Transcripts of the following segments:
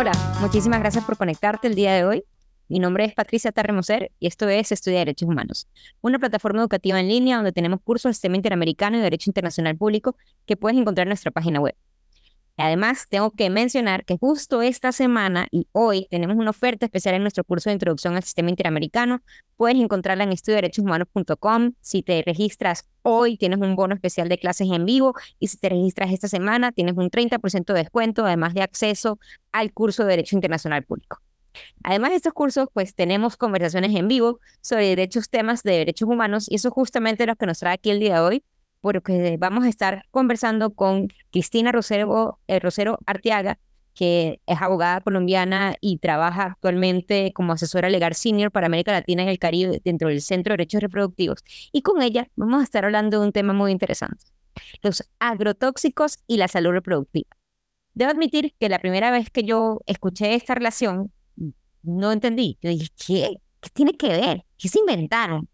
Hola, muchísimas gracias por conectarte el día de hoy. Mi nombre es Patricia Tarremoser y esto es Estudia Derechos Humanos, una plataforma educativa en línea donde tenemos cursos de sistema interamericano y derecho internacional público que puedes encontrar en nuestra página web. Además, tengo que mencionar que justo esta semana y hoy tenemos una oferta especial en nuestro curso de introducción al sistema interamericano. Puedes encontrarla en estudioderechoshumanos.com. Si te registras hoy, tienes un bono especial de clases en vivo y si te registras esta semana, tienes un 30% de descuento, además de acceso al curso de Derecho Internacional Público. Además de estos cursos, pues tenemos conversaciones en vivo sobre derechos, temas de derechos humanos y eso es justamente lo que nos trae aquí el día de hoy porque vamos a estar conversando con Cristina Rosero, eh, Rosero Arteaga, que es abogada colombiana y trabaja actualmente como asesora legal senior para América Latina y el Caribe dentro del Centro de Derechos Reproductivos. Y con ella vamos a estar hablando de un tema muy interesante, los agrotóxicos y la salud reproductiva. Debo admitir que la primera vez que yo escuché esta relación, no entendí. Yo dije, ¿qué? ¿Qué tiene que ver? ¿Qué se inventaron?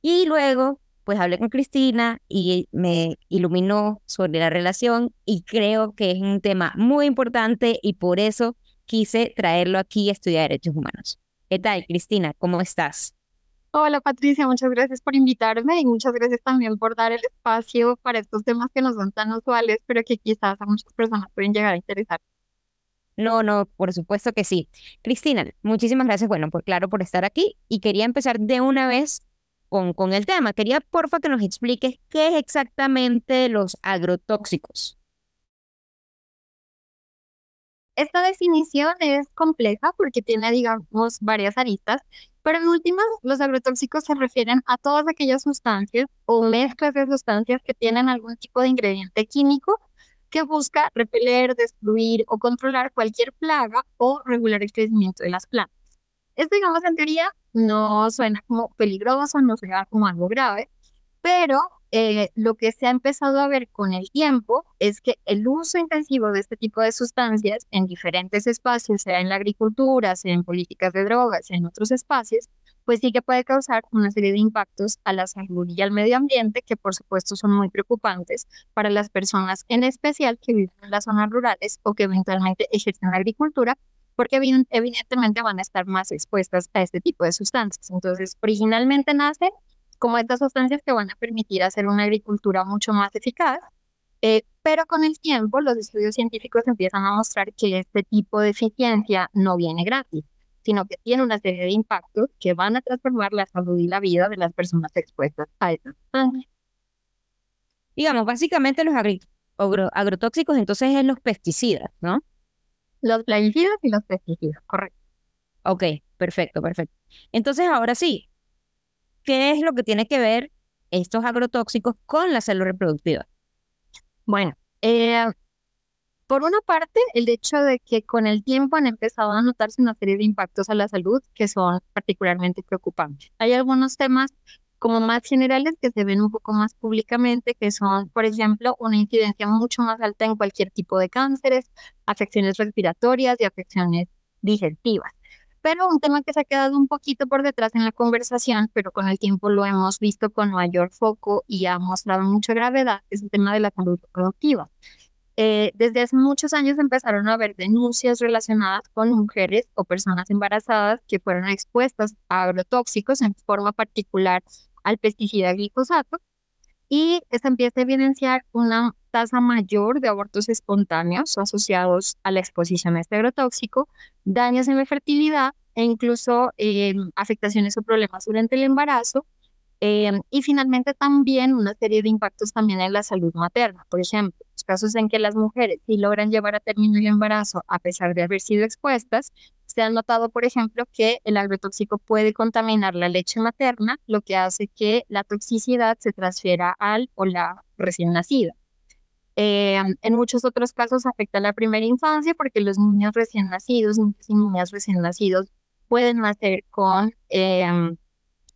Y luego pues hablé con Cristina y me iluminó sobre la relación y creo que es un tema muy importante y por eso quise traerlo aquí a estudiar derechos humanos. ¿Qué tal, Cristina? ¿Cómo estás? Hola Patricia, muchas gracias por invitarme y muchas gracias también por dar el espacio para estos temas que no son tan usuales, pero que quizás a muchas personas pueden llegar a interesar. No, no, por supuesto que sí. Cristina, muchísimas gracias, bueno, por claro, por estar aquí y quería empezar de una vez con, el tema. Quería, porfa, que nos expliques qué es exactamente los agrotóxicos. Esta definición es compleja porque tiene, digamos, varias aristas, pero en últimas, los agrotóxicos se refieren a todas aquellas sustancias o mezclas de sustancias que tienen algún tipo de ingrediente químico que busca repeler, destruir o controlar cualquier plaga o regular el crecimiento de las plantas. Esto, digamos, en teoría no suena como peligroso, no suena como algo grave, pero eh, lo que se ha empezado a ver con el tiempo es que el uso intensivo de este tipo de sustancias en diferentes espacios, sea en la agricultura, sea en políticas de drogas, sea en otros espacios, pues sí que puede causar una serie de impactos a la salud y al medio ambiente que por supuesto son muy preocupantes para las personas en especial que viven en las zonas rurales o que eventualmente ejercen la agricultura porque evidentemente van a estar más expuestas a este tipo de sustancias. Entonces, originalmente nace como estas sustancias que van a permitir hacer una agricultura mucho más eficaz, eh, pero con el tiempo los estudios científicos empiezan a mostrar que este tipo de eficiencia no viene gratis, sino que tiene una serie de impactos que van a transformar la salud y la vida de las personas expuestas a estas sustancias. Digamos, básicamente los agrotóxicos entonces es los pesticidas, ¿no? Los plaguicidas y los pesticidas, correcto. Ok, perfecto, perfecto. Entonces, ahora sí, ¿qué es lo que tiene que ver estos agrotóxicos con la salud reproductiva? Bueno, eh, por una parte, el hecho de que con el tiempo han empezado a notarse una serie de impactos a la salud que son particularmente preocupantes. Hay algunos temas como más generales que se ven un poco más públicamente, que son, por ejemplo, una incidencia mucho más alta en cualquier tipo de cánceres, afecciones respiratorias y afecciones digestivas. Pero un tema que se ha quedado un poquito por detrás en la conversación, pero con el tiempo lo hemos visto con mayor foco y ha mostrado mucha gravedad, es el tema de la salud reproductiva. Eh, desde hace muchos años empezaron a haber denuncias relacionadas con mujeres o personas embarazadas que fueron expuestas a agrotóxicos en forma particular al pesticida glifosato y se empieza a evidenciar una tasa mayor de abortos espontáneos asociados a la exposición a este agrotóxico, daños en la fertilidad e incluso em, afectaciones o problemas durante el embarazo. Em, y finalmente también una serie de impactos también en la salud materna. Por ejemplo, los casos en que las mujeres sí logran llevar a término el embarazo a pesar de haber sido expuestas, se ha notado, por ejemplo, que el agrotóxico puede contaminar la leche materna, lo que hace que la toxicidad se transfiera al o la recién nacida. Eh, en muchos otros casos afecta a la primera infancia porque los niños recién nacidos, y niñas recién nacidos pueden nacer con eh,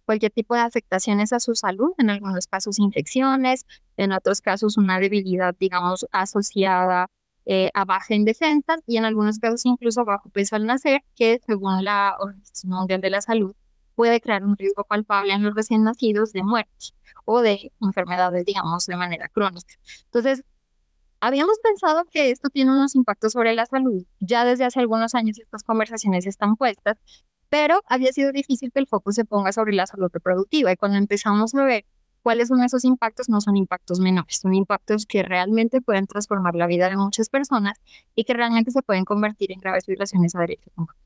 cualquier tipo de afectaciones a su salud, en algunos casos infecciones, en otros casos una debilidad, digamos, asociada eh, a baja en defensa y en algunos casos incluso bajo peso al nacer, que según la Organización Mundial de la Salud puede crear un riesgo palpable en los recién nacidos de muerte o de enfermedades, digamos, de manera crónica. Entonces, Habíamos pensado que esto tiene unos impactos sobre la salud. Ya desde hace algunos años estas conversaciones están puestas, pero había sido difícil que el foco se ponga sobre la salud reproductiva. Y cuando empezamos a ver cuáles son esos impactos, no son impactos menores, son impactos que realmente pueden transformar la vida de muchas personas y que realmente se pueden convertir en graves violaciones a derechos humanos.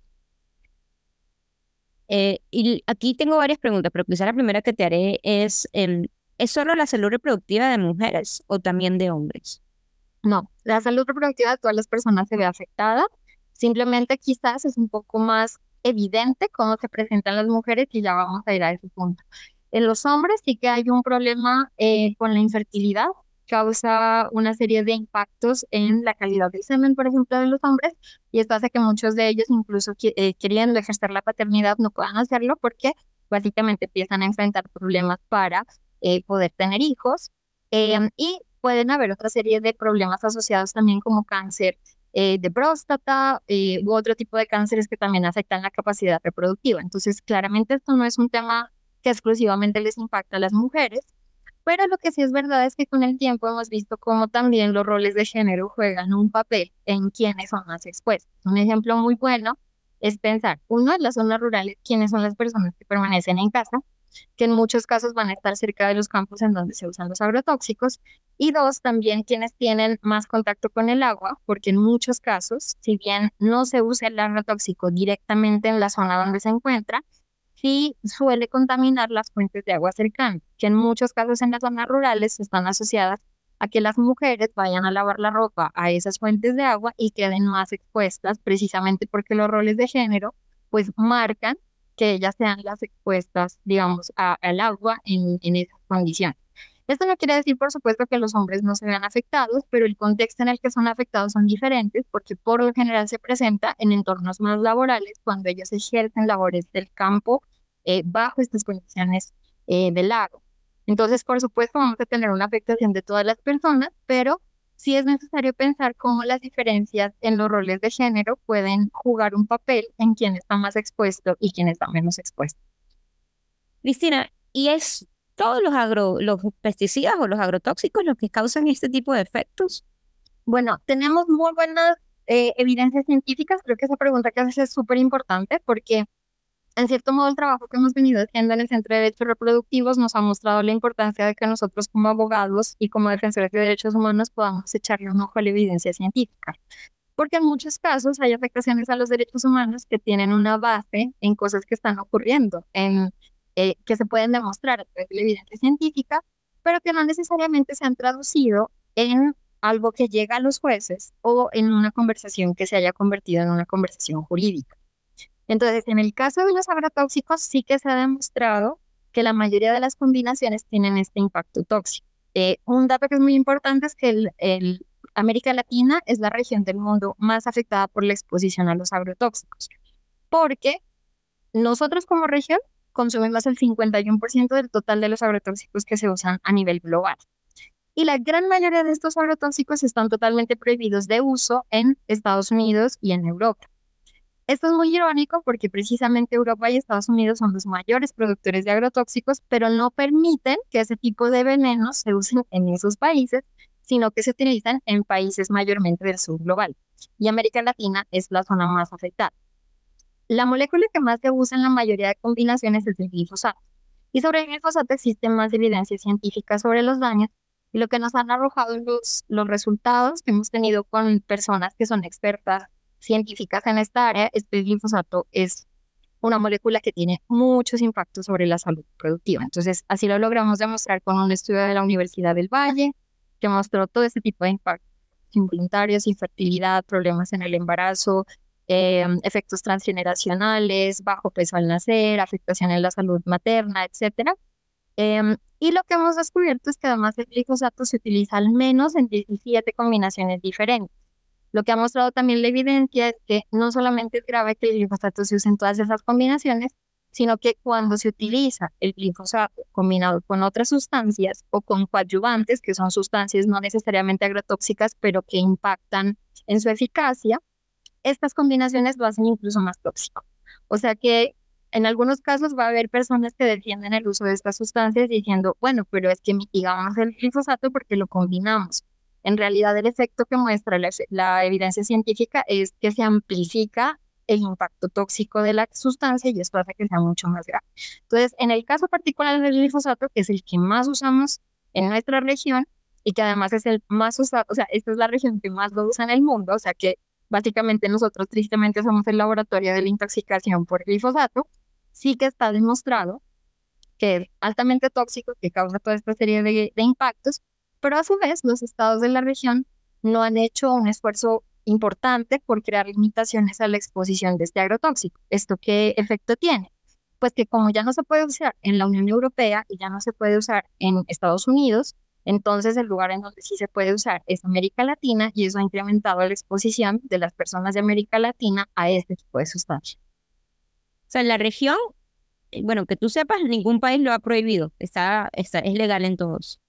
Eh, y aquí tengo varias preguntas, pero quizá la primera que te haré es, em, ¿es solo la salud reproductiva de mujeres o también de hombres? No, la salud reproductiva de todas las personas se ve afectada. Simplemente quizás es un poco más evidente cómo se presentan las mujeres y ya vamos a ir a ese punto. En los hombres sí que hay un problema eh, con la infertilidad, causa una serie de impactos en la calidad del semen, por ejemplo, de los hombres, y esto hace que muchos de ellos, incluso eh, queriendo ejercer la paternidad, no puedan hacerlo porque básicamente empiezan a enfrentar problemas para eh, poder tener hijos. Em, y pueden haber otra serie de problemas asociados también como cáncer eh, de próstata eh, u otro tipo de cánceres que también afectan la capacidad reproductiva. Entonces, claramente esto no es un tema que exclusivamente les impacta a las mujeres, pero lo que sí es verdad es que con el tiempo hemos visto cómo también los roles de género juegan un papel en quienes son más expuestos. Un ejemplo muy bueno es pensar, uno, en las zonas rurales, quiénes son las personas que permanecen en casa, que en muchos casos van a estar cerca de los campos en donde se usan los agrotóxicos, y dos, también quienes tienen más contacto con el agua, porque en muchos casos, si bien no se usa el agrotóxico directamente en la zona donde se encuentra, sí suele contaminar las fuentes de agua cercanas, que en muchos casos en las zonas rurales están asociadas a que las mujeres vayan a lavar la ropa a esas fuentes de agua y queden más expuestas, precisamente porque los roles de género pues marcan que ellas sean las expuestas, digamos, al agua en, en esas condiciones. Esto no quiere decir, por supuesto, que los hombres no se vean afectados, pero el contexto en el que son afectados son diferentes porque por lo general se presenta en entornos más laborales cuando ellos ejercen labores del campo eh, bajo estas condiciones eh, del lago. Entonces, por supuesto, vamos a tener una afectación de todas las personas, pero sí es necesario pensar cómo las diferencias en los roles de género pueden jugar un papel en quién está más expuesto y quién está menos expuesto. Cristina, ¿y es todos los, agro, los pesticidas o los agrotóxicos los que causan este tipo de efectos? Bueno, tenemos muy buenas eh, evidencias científicas. Creo que esa pregunta que haces es súper importante porque en cierto modo, el trabajo que hemos venido haciendo en el Centro de Derechos Reproductivos nos ha mostrado la importancia de que nosotros como abogados y como defensores de derechos humanos podamos echarle un ojo a la evidencia científica. Porque en muchos casos hay afectaciones a los derechos humanos que tienen una base en cosas que están ocurriendo, en, eh, que se pueden demostrar a través de la evidencia científica, pero que no necesariamente se han traducido en algo que llega a los jueces o en una conversación que se haya convertido en una conversación jurídica. Entonces, en el caso de los agrotóxicos, sí que se ha demostrado que la mayoría de las combinaciones tienen este impacto tóxico. Eh, un dato que es muy importante es que el, América Latina es la región del mundo más afectada por la exposición a los agrotóxicos, porque nosotros como región consumimos el 51% del total de los agrotóxicos que se usan a nivel global. Y la gran mayoría de estos agrotóxicos están totalmente prohibidos de uso en Estados Unidos y en Europa. Esto es muy irónico porque precisamente Europa y Estados Unidos son los mayores productores de agrotóxicos, pero no permiten que ese tipo de venenos se usen en esos países, sino que se utilizan en países mayormente del sur global. Y América Latina es la zona más afectada. La molécula que más se usa en la mayoría de combinaciones es el glifosato. Y sobre el glifosato existen más evidencia científica sobre los daños y lo que nos han arrojado los, los resultados que hemos tenido con personas que son expertas científicas en esta área, este glifosato es una molécula que tiene muchos impactos sobre la salud productiva. Entonces, así lo logramos demostrar con un estudio de la Universidad del Valle, que mostró todo este tipo de impactos involuntarios, infertilidad, problemas en el embarazo, em, efectos transgeneracionales, bajo peso al nacer, afectación en la salud materna, etc. Em, y lo que hemos descubierto es que además el glifosato se utiliza al menos en 17 combinaciones diferentes. Lo que ha mostrado también la evidencia es que no solamente es grave que el glifosato se use en todas esas combinaciones, sino que cuando se utiliza el glifosato combinado con otras sustancias o con coadyuvantes, que son sustancias no necesariamente agrotóxicas, pero que impactan en su eficacia, estas combinaciones lo hacen incluso más tóxico. O sea que en algunos casos va a haber personas que defienden el uso de estas sustancias diciendo, bueno, pero es que mitigamos el glifosato porque lo combinamos En realidad, el efecto que muestra la, evidencia científica es que se amplifica el impacto tóxico de la sustancia y esto hace que sea mucho más grave. Entonces, en el caso particular del glifosato, que es el que más usamos en nuestra región y que además es el más usado, o sea, esta es la región que más lo usa en el mundo, o sea que básicamente nosotros tristemente somos el laboratorio de la intoxicación por glifosato, sí que está demostrado que es altamente tóxico, que causa toda esta serie de, impactos, pero a su vez los estados de la región no han hecho un esfuerzo importante por crear limitaciones a la exposición de este agrotóxico. ¿Esto qué efecto tiene? Pues que como ya no se puede usar en la Unión Europea y ya no se puede usar en Estados Unidos, entonces el lugar en donde sí se puede usar es América Latina y eso ha incrementado la exposición de las personas de América Latina a este tipo de sustancias. O sea, en la región eh, bueno, que tú sepas, ningún país lo ha prohibido, está, está, es legal en todos.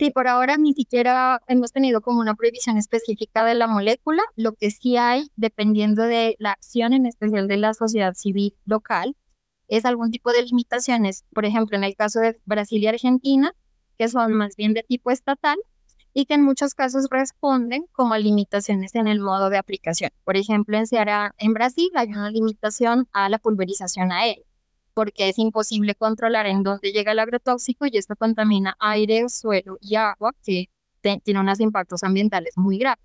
Sí, por ahora ni siquiera hemos tenido como una prohibición específica de la molécula. Lo que sí hay, dependiendo de la acción en especial de la sociedad civil local, es algún tipo de limitaciones. Por ejemplo, en el caso de Brasil y Argentina, que son más bien de tipo estatal y que en muchos casos responden como limitaciones en el modo de aplicación. Por ejemplo, en, en Brasil hay una limitación a la pulverización aérea porque es imposible controlar en dónde llega el agrotóxico y esto contamina aire, suelo y agua, que tiene unos impactos ambientales muy graves.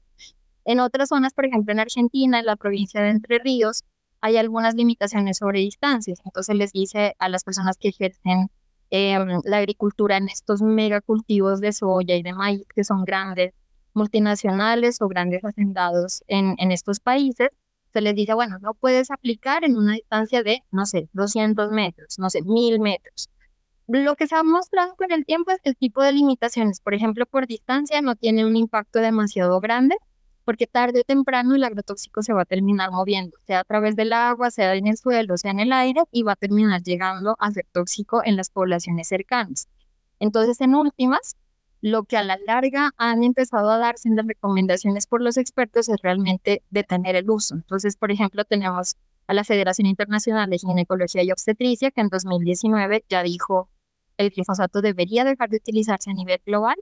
En otras zonas, por ejemplo en Argentina, en la provincia de Entre Ríos, hay algunas limitaciones sobre distancias. Entonces les dice a las personas que ejercen em, la agricultura en estos megacultivos de soya y de maíz, que son grandes multinacionales o grandes hacendados en, en estos países, se les dice, bueno, no puedes aplicar en una distancia de, no sé, 200 metros, no sé, 1000 metros. Lo que se ha mostrado con el tiempo es el tipo de limitaciones, por ejemplo, por distancia, no tiene un impacto demasiado grande, porque tarde o temprano el agrotóxico se va a terminar moviendo, sea a través del agua, sea en el suelo, sea en el aire, y va a terminar llegando a ser tóxico en las poblaciones cercanas. Entonces, en últimas, lo que a la larga han empezado a darse en las recomendaciones por los expertos es realmente detener el uso. Entonces, por ejemplo, tenemos a la Federación Internacional de Ginecología y Obstetricia, que en 2019 ya dijo el glifosato debería dejar de utilizarse a nivel global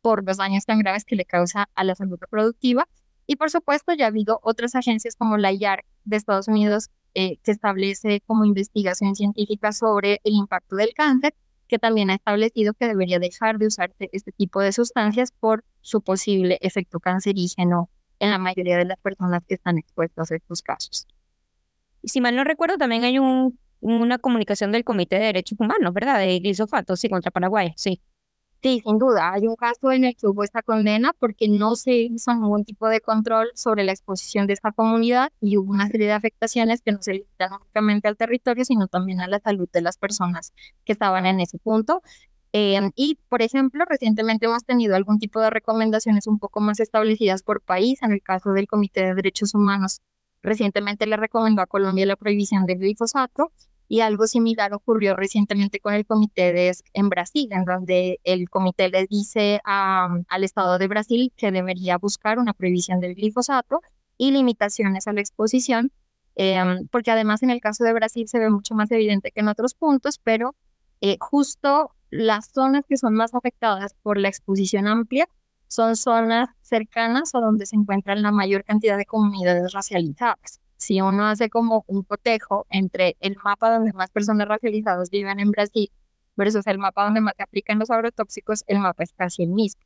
por los daños tan graves que le causa a la salud reproductiva. Y por supuesto, ya ha habido otras agencias como la IARC de Estados Unidos eh, que establece como investigación científica sobre el impacto del cáncer que también ha establecido que debería dejar de usarse este tipo de sustancias por su posible efecto cancerígeno en la mayoría de las personas que están expuestas a estos casos. Y si mal no recuerdo, también hay un, una comunicación del Comité de Derechos Humanos, ¿verdad? De glisofato, sí, contra Paraguay, sí. Sí, sin duda. Hay un caso en el que hubo esta condena porque no se hizo ningún tipo de control sobre la exposición de esta comunidad y hubo una serie de afectaciones que no se limitaron únicamente al territorio, sino también a la salud de las personas que estaban en ese punto. Em, y, por ejemplo, recientemente hemos tenido algún tipo de recomendaciones un poco más establecidas por país. En el caso del Comité de Derechos Humanos, recientemente le recomendó a Colombia la prohibición del glifosato y algo similar ocurrió recientemente con el comité de, en Brasil, en donde el comité le dice al Estado de Brasil que debería buscar una prohibición del glifosato y limitaciones a la exposición, em, porque además en el caso de Brasil se ve mucho más evidente que en otros puntos, pero eh, justo las zonas que son más afectadas por la exposición amplia son zonas cercanas o donde se encuentran la mayor cantidad de comunidades racializadas si uno hace como un cotejo entre el mapa donde más personas racializadas viven en Brasil versus el mapa donde más se aplican los agrotóxicos, el mapa es casi el mismo.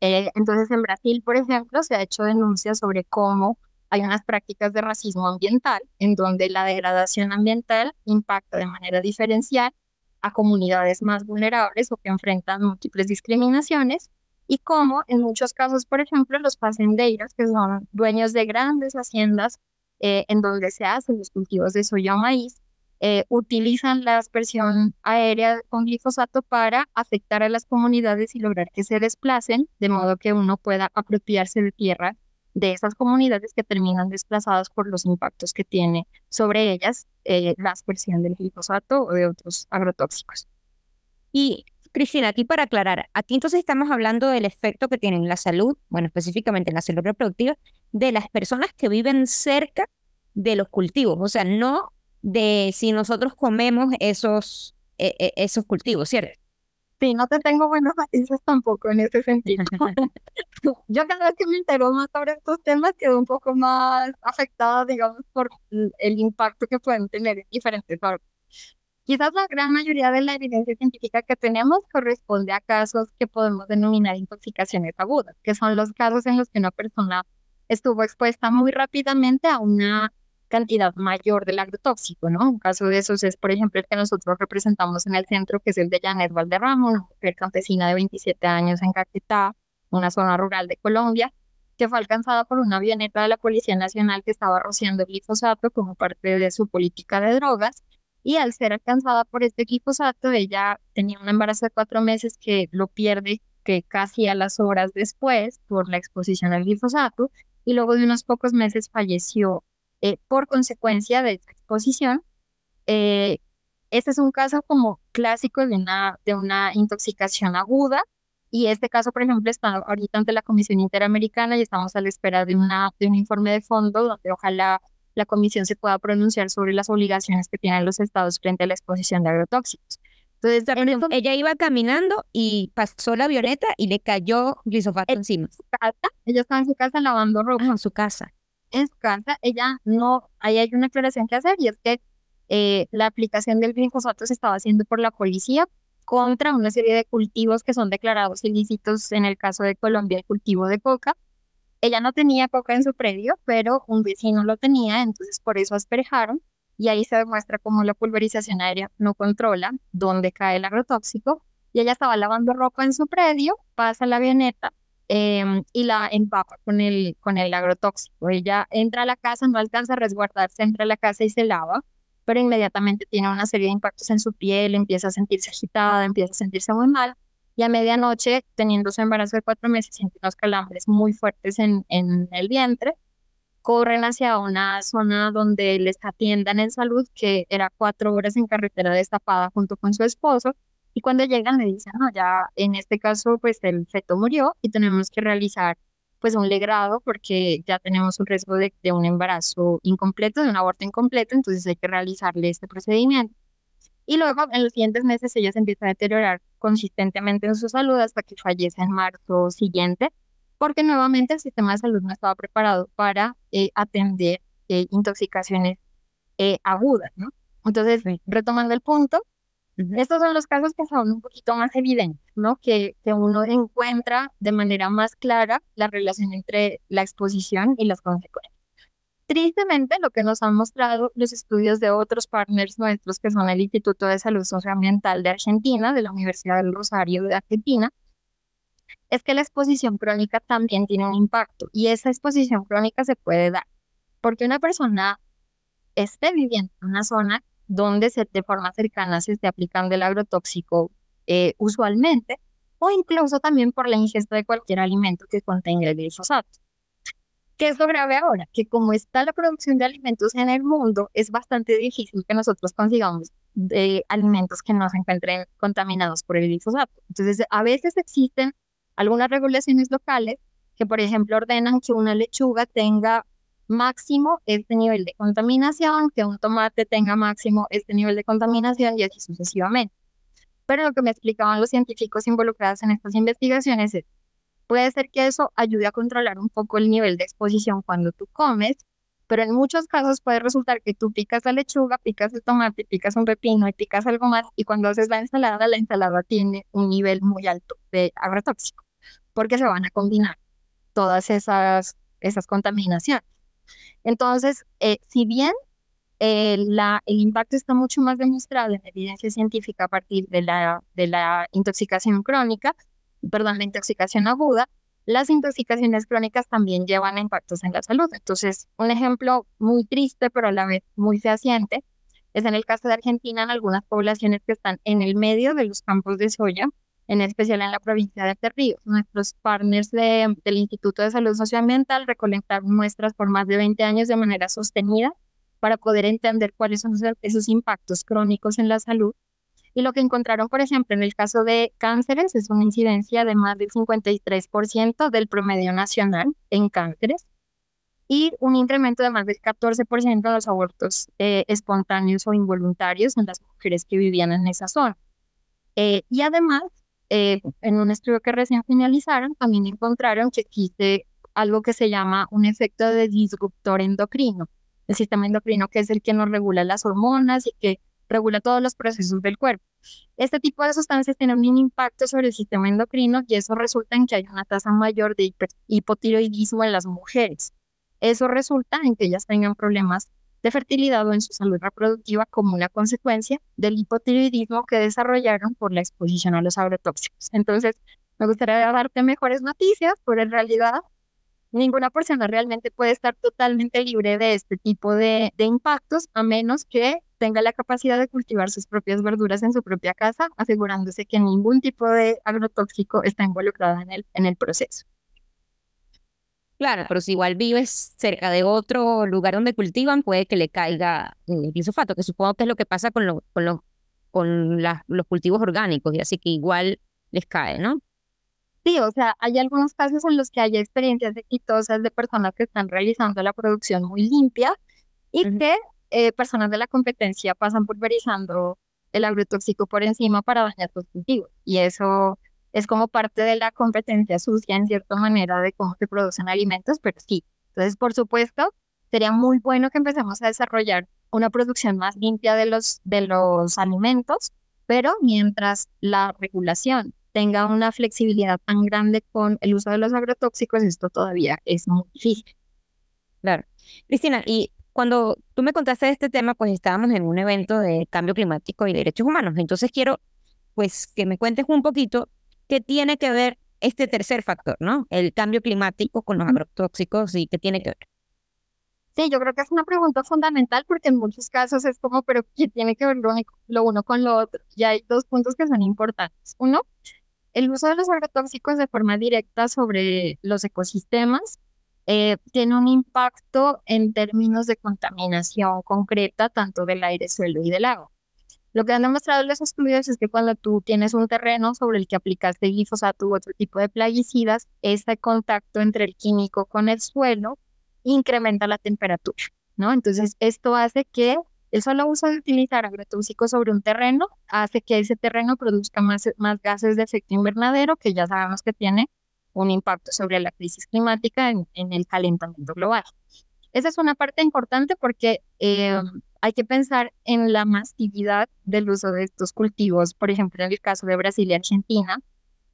Eh, entonces, en Brasil, por ejemplo, se ha hecho denuncias sobre cómo hay unas prácticas de racismo ambiental en donde la degradación ambiental impacta de manera diferencial a comunidades más vulnerables o que enfrentan múltiples discriminaciones y cómo en muchos casos, por ejemplo, los fazendeiros, que son dueños de grandes haciendas eh, en donde se hacen los cultivos de soya o maíz, eh, utilizan la aspersión aérea con glifosato para afectar a las comunidades y lograr que se desplacen, de modo que uno pueda apropiarse de tierra de esas comunidades que terminan desplazadas por los impactos que tiene sobre ellas eh, la aspersión del glifosato o de otros agrotóxicos. Y Cristina, aquí para aclarar, aquí entonces estamos hablando del efecto que tiene en la salud, bueno, específicamente en la salud reproductiva, de las personas que viven cerca de los cultivos, o sea, no de si nosotros comemos esos, e, e, esos cultivos, ¿cierto? Sí, no te tengo buenas noticias tampoco en ese sentido. Yo cada vez que me entero más sobre estos temas quedo un poco más afectada, digamos, por el impacto que pueden tener en diferentes órganos. Quizás la gran mayoría de la evidencia científica que tenemos corresponde a casos que podemos denominar intoxicaciones agudas, que son los casos en los que una persona estuvo expuesta muy rápidamente a una cantidad mayor del agrotóxico, ¿no? Un caso de esos es, por ejemplo, el que nosotros representamos en el centro, que es el de Janet Valderrama, una mujer campesina de 27 años en Caquetá, una zona rural de Colombia, que fue alcanzada por una avioneta de la Policía Nacional que estaba rociando glifosato como parte de su política de drogas. Y al ser alcanzada por este glifosato, ella tenía un embarazo de cuatro meses que lo pierde que casi a las horas después por la exposición al glifosato y luego de unos pocos meses falleció eh, por consecuencia de esta exposición. Eh, este es un caso como clásico de una, de una intoxicación aguda y este caso, por ejemplo, está ahorita ante la Comisión Interamericana y estamos a la espera de, una, de un informe de fondo donde ojalá la Comisión se pueda pronunciar sobre las obligaciones que tienen los estados frente a la exposición de agrotóxicos. Entonces, ella iba caminando y pasó la violeta y le cayó glisofato encima. ella estaba en su casa lavando ropa. en su casa en su casa, ella no, ahí hay una aclaración que hacer y es que eh, la aplicación del glifosato se estaba haciendo por la policía contra una serie de cultivos que son declarados ilícitos, en el caso de Colombia, el cultivo de coca. Ella no tenía coca en su predio, pero un vecino lo tenía, entonces por eso asperejaron y ahí se demuestra cómo la pulverización aérea no controla dónde cae el agrotóxico. Y ella estaba lavando ropa en su predio, pasa la avioneta, Em, y la empapa con el, con el agrotóxico. Ella entra a la casa, no alcanza a resguardarse, entra a la casa y se lava, pero inmediatamente tiene una serie de impactos en su piel, empieza a sentirse agitada, empieza a sentirse muy mal. Y a medianoche, teniendo su embarazo de cuatro meses, siente unos calambres muy fuertes en, en el vientre. Corren hacia una zona donde les atiendan en salud, que era cuatro horas en carretera destapada junto con su esposo y cuando llegan le dicen, no, ya en este caso pues el feto murió y tenemos que realizar pues un legrado porque ya tenemos un riesgo de, de un embarazo incompleto, de un aborto incompleto, entonces hay que realizarle este procedimiento. Y luego en los siguientes meses ella se empieza a deteriorar consistentemente en su salud hasta que fallece en marzo siguiente, porque nuevamente el sistema de salud no estaba preparado para eh, atender eh, intoxicaciones eh, agudas, ¿no? Entonces, retomando el punto, estos son los casos que son un poquito más evidentes, ¿no? Que, que uno encuentra de manera más clara la relación entre la exposición y las consecuencias. Tristemente, lo que nos han mostrado los estudios de otros partners nuestros, que son el Instituto de Salud Socioambiental de Argentina, de la Universidad del Rosario de Argentina, es que la exposición crónica también tiene un impacto y esa exposición crónica se puede dar porque una persona esté viviendo en una zona donde se, de forma cercana se esté aplicando el agrotóxico eh, usualmente, o incluso también por la ingesta de cualquier alimento que contenga el glifosato. ¿Qué es lo grave ahora? Que como está la producción de alimentos en el mundo, es bastante difícil que nosotros consigamos de alimentos que no se encuentren contaminados por el glifosato. Entonces, a veces existen algunas regulaciones locales que, por ejemplo, ordenan que una lechuga tenga máximo este nivel de contaminación, que un tomate tenga máximo este nivel de contaminación y así sucesivamente. Pero lo que me explicaban los científicos involucrados en estas investigaciones es, puede ser que eso ayude a controlar un poco el nivel de exposición cuando tú comes, pero en muchos casos puede resultar que tú picas la lechuga, picas el tomate, picas un pepino y picas algo más y cuando haces la ensalada, la ensalada tiene un nivel muy alto de agrotóxico, porque se van a combinar todas esas, esas contaminaciones. Entonces, eh, si bien eh, la, el impacto está mucho más demostrado en evidencia científica a partir de la, de la intoxicación crónica, perdón, la intoxicación aguda, las intoxicaciones crónicas también llevan impactos en la salud. Entonces, un ejemplo muy triste, pero a la vez muy fehaciente, es en el caso de Argentina, en algunas poblaciones que están en el medio de los campos de soya, en especial en la provincia de Entre Ríos. Nuestros partners del Instituto de Salud Socioambiental recolectaron muestras por más de 20 años de manera sostenida para poder entender cuáles son esos impactos crónicos en la salud. Y lo que encontraron, por ejemplo, en el caso de cánceres, es una incidencia de más del 53% del promedio nacional en cánceres y un incremento de más del 14% en los abortos eh, espontáneos o involuntarios en las mujeres que vivían en esa zona. Eh, y además, eh, en un estudio que recién finalizaron, también encontraron que existe algo que se llama un efecto de disruptor endocrino. El sistema endocrino que es el que nos regula las hormonas y que regula todos los procesos del cuerpo. Este tipo de sustancias tienen un impacto sobre el sistema endocrino y eso resulta en que hay una tasa mayor de hipotiroidismo en las mujeres. Eso resulta en que ellas tengan problemas de fertilidad o en su salud reproductiva como una consecuencia del hipotiroidismo que desarrollaron por la exposición a los agrotóxicos. Entonces, me gustaría darte mejores noticias, pero en realidad ninguna persona realmente puede estar totalmente libre de este tipo de, impactos a menos que tenga la capacidad de cultivar sus propias verduras en su propia casa, asegurándose que ningún tipo de agrotóxico está involucrado en el, proceso. Claro, pero si igual vives cerca de otro lugar donde cultivan, puede que le caiga el glifosato, que supongo que es lo que pasa con, con, con los cultivos orgánicos, y así que igual les cae, ¿no? Sí, o sea, hay algunos casos en los que hay experiencias exitosas de personas que están realizando la producción muy limpia y que eh, personas de la competencia pasan pulverizando el agrotóxico por encima para dañar sus cultivos. Y eso es como parte de la competencia sucia en cierta manera de cómo se producen alimentos, pero sí. Entonces, por supuesto, sería muy bueno que empecemos a desarrollar una producción más limpia de los, de los alimentos, pero mientras la regulación tenga una flexibilidad tan grande con el uso de los agrotóxicos, esto todavía es muy difícil. Claro. Cristina, y cuando tú me contaste de este tema, pues estábamos en un evento de cambio climático y derechos humanos. Entonces quiero, pues, que me cuentes un poquito qué tiene que ver este tercer factor, ¿no? El cambio climático con los agrotóxicos y qué tiene que ver. Sí, yo creo que es una pregunta fundamental porque en muchos casos es como, pero ¿qué tiene que ver lo, uno con lo otro? Y hay dos puntos que son importantes. Uno, el uso de los agrotóxicos de forma directa sobre los ecosistemas eh, tiene un impacto en términos de contaminación concreta tanto del aire, suelo y del agua. Lo que han demostrado los estudios es que cuando tú tienes un terreno sobre el que aplicaste glifosato u otro tipo de plaguicidas, este contacto entre el químico con el suelo incrementa la temperatura, ¿no? Entonces, esto hace que el solo uso de utilizar agrotóxicos sobre un terreno hace que ese terreno produzca más, más gases de efecto invernadero, que ya sabemos que tiene un impacto sobre la crisis climática en, el calentamiento global. Esa es una parte importante porque eh, hay que pensar en la masividad del uso de estos cultivos, por ejemplo, en el caso de Brasil y Argentina,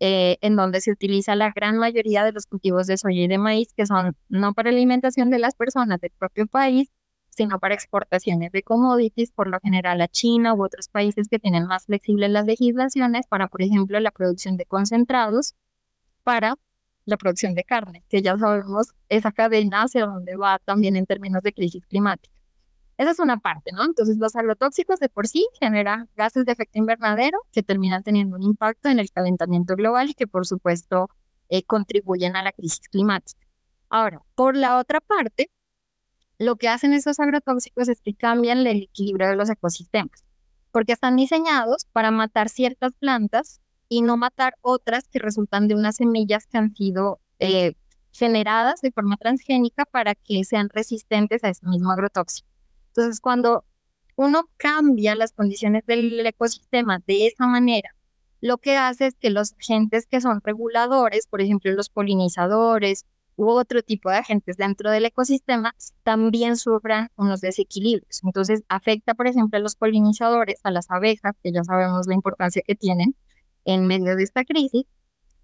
eh, en donde se utiliza la gran mayoría de los cultivos de soya y de maíz, que son no para alimentación de las personas del propio país, sino para exportaciones de commodities, por lo general a China u otros países que tienen más flexibles las legislaciones para, por ejemplo, la producción de concentrados para la producción de carne, que ya sabemos esa cadena hacia dónde va también en términos de crisis climática. Esa es una parte, ¿no? Entonces los agrotóxicos de por sí generan gases de efecto invernadero que terminan teniendo un impacto en el calentamiento global y que por supuesto eh, contribuyen a la crisis climática. Ahora, por la otra parte, lo que hacen esos agrotóxicos es que cambian el equilibrio de los ecosistemas, porque están diseñados para matar ciertas plantas y no matar otras que resultan de unas semillas que han sido eh, generadas de forma transgénica para que sean resistentes a ese mismo agrotóxico. Entonces, cuando uno cambia las condiciones del ecosistema de esa manera, lo que hace es que los agentes que son reguladores, por ejemplo, los polinizadores u otro tipo de agentes dentro del ecosistema, también sufran unos desequilibrios. Entonces, afecta, por ejemplo, a los polinizadores, a las abejas, que ya sabemos la importancia que tienen, en medio de esta crisis,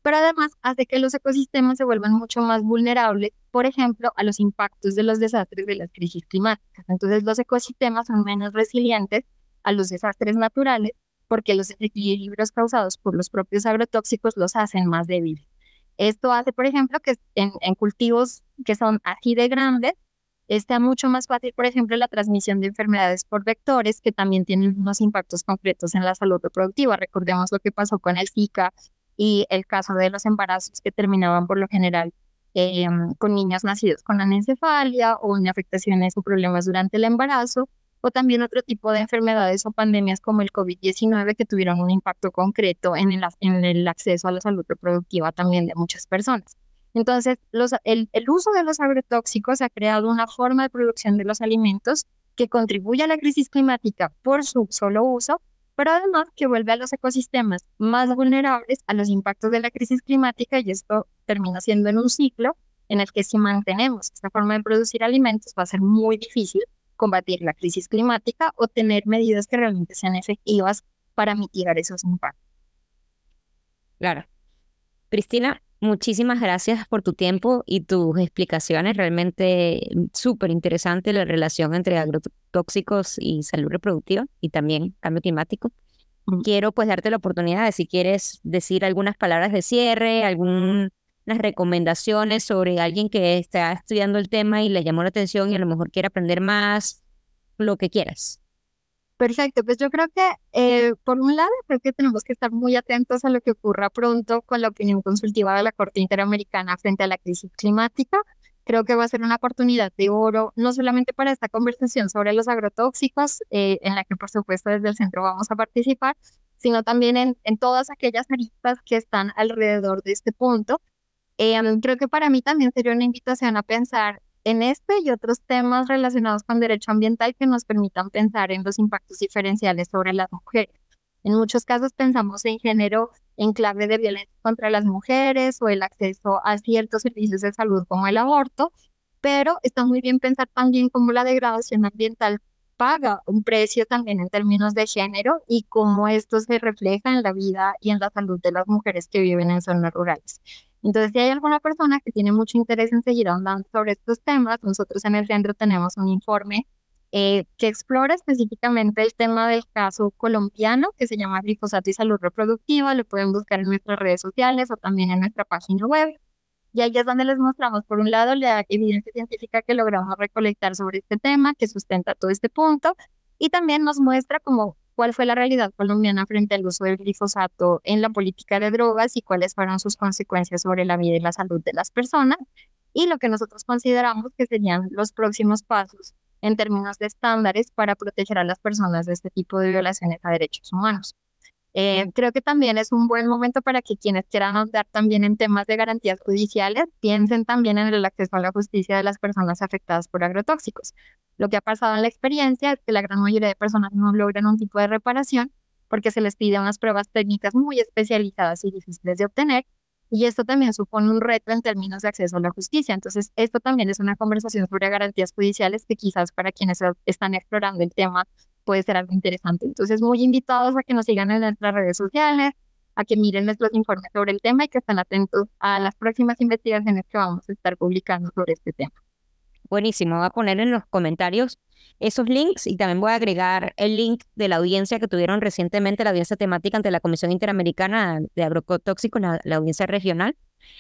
pero además hace que los ecosistemas se vuelvan mucho más vulnerables, por ejemplo, a los impactos de los desastres de las crisis climáticas. Entonces los ecosistemas son menos resilientes a los desastres naturales porque los desequilibrios causados por los propios agrotóxicos los hacen más débiles. Esto hace, por ejemplo, que en, en cultivos que son así de grandes, está mucho más fácil, por ejemplo, la transmisión de enfermedades por vectores que también tienen unos impactos concretos en la salud reproductiva. Recordemos lo que pasó con el Zika y el caso de los embarazos que terminaban por lo general em, con niños nacidos con anencefalia o en afectaciones o problemas durante el embarazo, o también otro tipo de enfermedades o pandemias como el COVID-19 que tuvieron un impacto concreto en el, en el acceso a la salud reproductiva también de muchas personas. Entonces, los, el, el uso de los agrotóxicos ha creado una forma de producción de los alimentos que contribuye a la crisis climática por su solo uso, pero además que vuelve a los ecosistemas más vulnerables a los impactos de la crisis climática y esto termina siendo en un ciclo en el que si mantenemos esta forma de producir alimentos va a ser muy difícil combatir la crisis climática o tener medidas que realmente sean efectivas para mitigar esos impactos. Claro. Cristina, muchísimas gracias por tu tiempo y tus explicaciones. Realmente súper interesante la relación entre agrotóxicos y salud reproductiva y también cambio climático. Quiero pues darte la oportunidad de si quieres decir algunas palabras de cierre, algunas recomendaciones sobre alguien que está estudiando el tema y le llamó la atención y a lo mejor quiere aprender más, lo que quieras. Perfecto, pues yo creo que eh, por un lado creo que tenemos que estar muy atentos a lo que ocurra pronto con la opinión consultiva de la Corte Interamericana frente a la crisis climática. Creo que va a ser una oportunidad de oro, no solamente para esta conversación sobre los agrotóxicos, eh, en la que por supuesto desde el centro vamos a participar, sino también en, en todas aquellas aristas que están alrededor de este punto. Eh, creo que para mí también sería una invitación a pensar en este y otros temas relacionados con derecho ambiental que nos permitan pensar en los impactos diferenciales sobre las mujeres. En muchos casos pensamos en género en clave de violencia contra las mujeres o el acceso a ciertos servicios de salud como el aborto, pero está muy bien pensar también cómo la degradación ambiental paga un precio también en términos de género y cómo esto se refleja en la vida y en la salud de las mujeres que viven en zonas rurales. Entonces, si hay alguna persona que tiene mucho interés en seguir hablando sobre estos temas, nosotros en el centro tenemos un informe eh, que explora específicamente el tema del caso colombiano que se llama glifosato y salud reproductiva. Lo pueden buscar en nuestras redes sociales o también en nuestra página web. Y ahí es donde les mostramos, por un lado, la evidencia científica que logramos recolectar sobre este tema, que sustenta todo este punto, y también nos muestra como cuál fue la realidad colombiana frente al uso del glifosato en la política de drogas y cuáles fueron sus consecuencias sobre la vida y la salud de las personas y lo que nosotros consideramos que serían los próximos pasos en términos de estándares para proteger a las personas de este tipo de violaciones a derechos humanos. Eh, creo que también es un buen momento para que quienes quieran ahondar también en temas de garantías judiciales piensen también en el acceso a la justicia de las personas afectadas por agrotóxicos. Lo que ha pasado en la experiencia es que la gran mayoría de personas no logran un tipo de reparación porque se les pide unas pruebas técnicas muy especializadas y difíciles de obtener. Y esto también supone un reto en términos de acceso a la justicia. Entonces, esto también es una conversación sobre garantías judiciales que quizás para quienes están explorando el tema puede ser algo interesante. Entonces, muy invitados a que nos sigan en nuestras redes sociales, a que miren nuestros informes sobre el tema y que estén atentos a las próximas investigaciones que vamos a estar publicando sobre este tema. Buenísimo, voy a poner en los comentarios esos links y también voy a agregar el link de la audiencia que tuvieron recientemente, la audiencia temática ante la Comisión Interamericana de Agrotóxicos, la, la audiencia regional,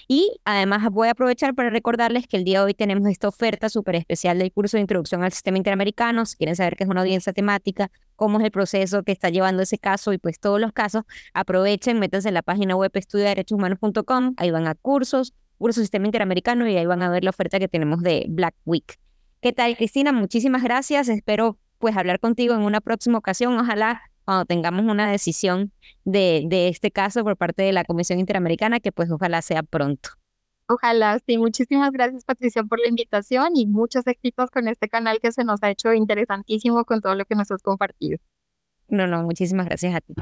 y además voy a aprovechar para recordarles que el día de hoy tenemos esta oferta súper especial del curso de introducción al sistema interamericano. Si quieren saber qué es una audiencia temática, cómo es el proceso que está llevando ese caso y pues todos los casos, aprovechen, métanse en la página web estudiaderechoshumanos.com, ahí van a cursos, curso sistema interamericano y ahí van a ver la oferta que tenemos de Black Week. ¿Qué tal, Cristina? Muchísimas gracias. Espero pues hablar contigo en una próxima ocasión. Ojalá cuando tengamos una decisión de, de este caso por parte de la Comisión Interamericana, que pues ojalá sea pronto. Ojalá, sí. Muchísimas gracias, Patricia, por la invitación y muchos éxitos con este canal que se nos ha hecho interesantísimo con todo lo que nos has compartido. No, no, muchísimas gracias a ti.